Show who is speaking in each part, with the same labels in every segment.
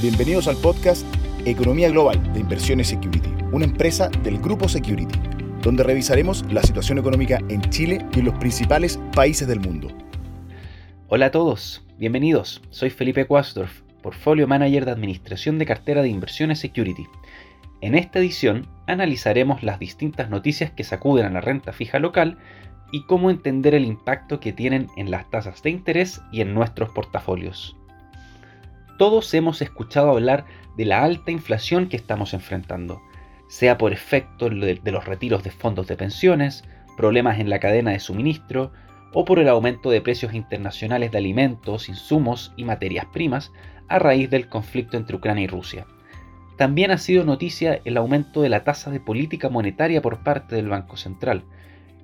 Speaker 1: Bienvenidos al podcast Economía Global de Inversiones Security, una empresa del grupo Security, donde revisaremos la situación económica en Chile y los principales países del mundo.
Speaker 2: Hola a todos, bienvenidos. Soy Felipe Quasdorf, Portfolio Manager de Administración de Cartera de Inversiones Security. En esta edición analizaremos las distintas noticias que sacuden a la renta fija local y cómo entender el impacto que tienen en las tasas de interés y en nuestros portafolios. Todos hemos escuchado hablar de la alta inflación que estamos enfrentando, sea por efecto de los retiros de fondos de pensiones, problemas en la cadena de suministro o por el aumento de precios internacionales de alimentos, insumos y materias primas a raíz del conflicto entre Ucrania y Rusia. También ha sido noticia el aumento de la tasa de política monetaria por parte del Banco Central,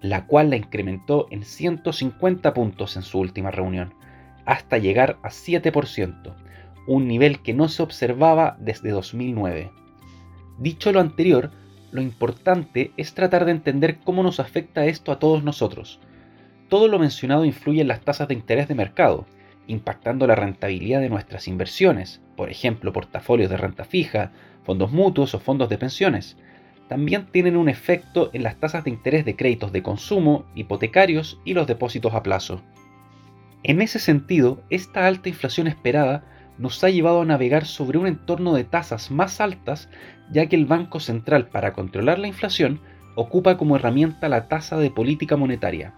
Speaker 2: la cual la incrementó en 150 puntos en su última reunión, hasta llegar a 7%, un nivel que no se observaba desde 2009. Dicho lo anterior, lo importante es tratar de entender cómo nos afecta esto a todos nosotros. Todo lo mencionado influye en las tasas de interés de mercado, impactando la rentabilidad de nuestras inversiones, por ejemplo, portafolios de renta fija, fondos mutuos o fondos de pensiones. También tienen un efecto en las tasas de interés de créditos de consumo, hipotecarios y los depósitos a plazo. En ese sentido, esta alta inflación esperada nos ha llevado a navegar sobre un entorno de tasas más altas, ya que el Banco Central para controlar la inflación ocupa como herramienta la tasa de política monetaria.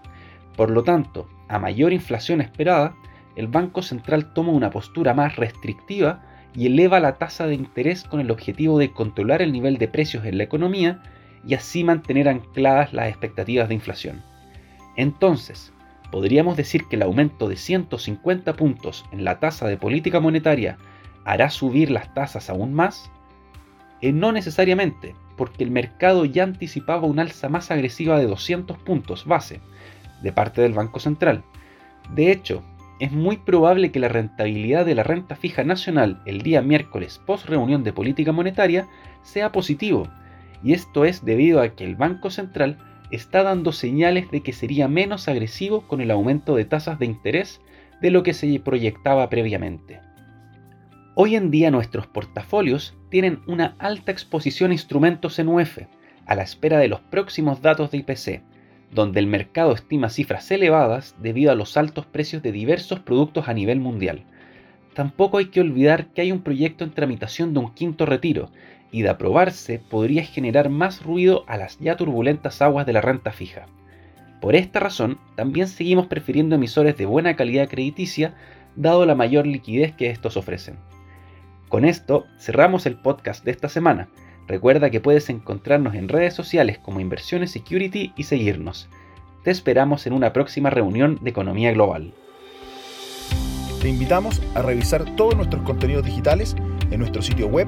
Speaker 2: Por lo tanto, a mayor inflación esperada, el Banco Central toma una postura más restrictiva y eleva la tasa de interés con el objetivo de controlar el nivel de precios en la economía y así mantener ancladas las expectativas de inflación. Entonces, ¿podríamos decir que el aumento de 150 puntos en la tasa de política monetaria hará subir las tasas aún más? Eh, no necesariamente, porque el mercado ya anticipaba un alza más agresiva de 200 puntos base de parte del Banco Central. De hecho, es muy probable que la rentabilidad de la renta fija nacional el día miércoles post reunión de política monetaria sea positivo, y esto es debido a que el Banco Central está dando señales de que sería menos agresivo con el aumento de tasas de interés de lo que se proyectaba previamente. Hoy en día nuestros portafolios tienen una alta exposición a instrumentos en UF, a la espera de los próximos datos de IPC, donde el mercado estima cifras elevadas debido a los altos precios de diversos productos a nivel mundial. Tampoco hay que olvidar que hay un proyecto en tramitación de un quinto retiro, y de aprobarse podría generar más ruido a las ya turbulentas aguas de la renta fija. Por esta razón, también seguimos prefiriendo emisores de buena calidad crediticia, dado la mayor liquidez que estos ofrecen. Con esto, cerramos el podcast de esta semana. Recuerda que puedes encontrarnos en redes sociales como Inversiones Security y seguirnos. Te esperamos en una próxima reunión de Economía Global.
Speaker 1: Te invitamos a revisar todos nuestros contenidos digitales en nuestro sitio web,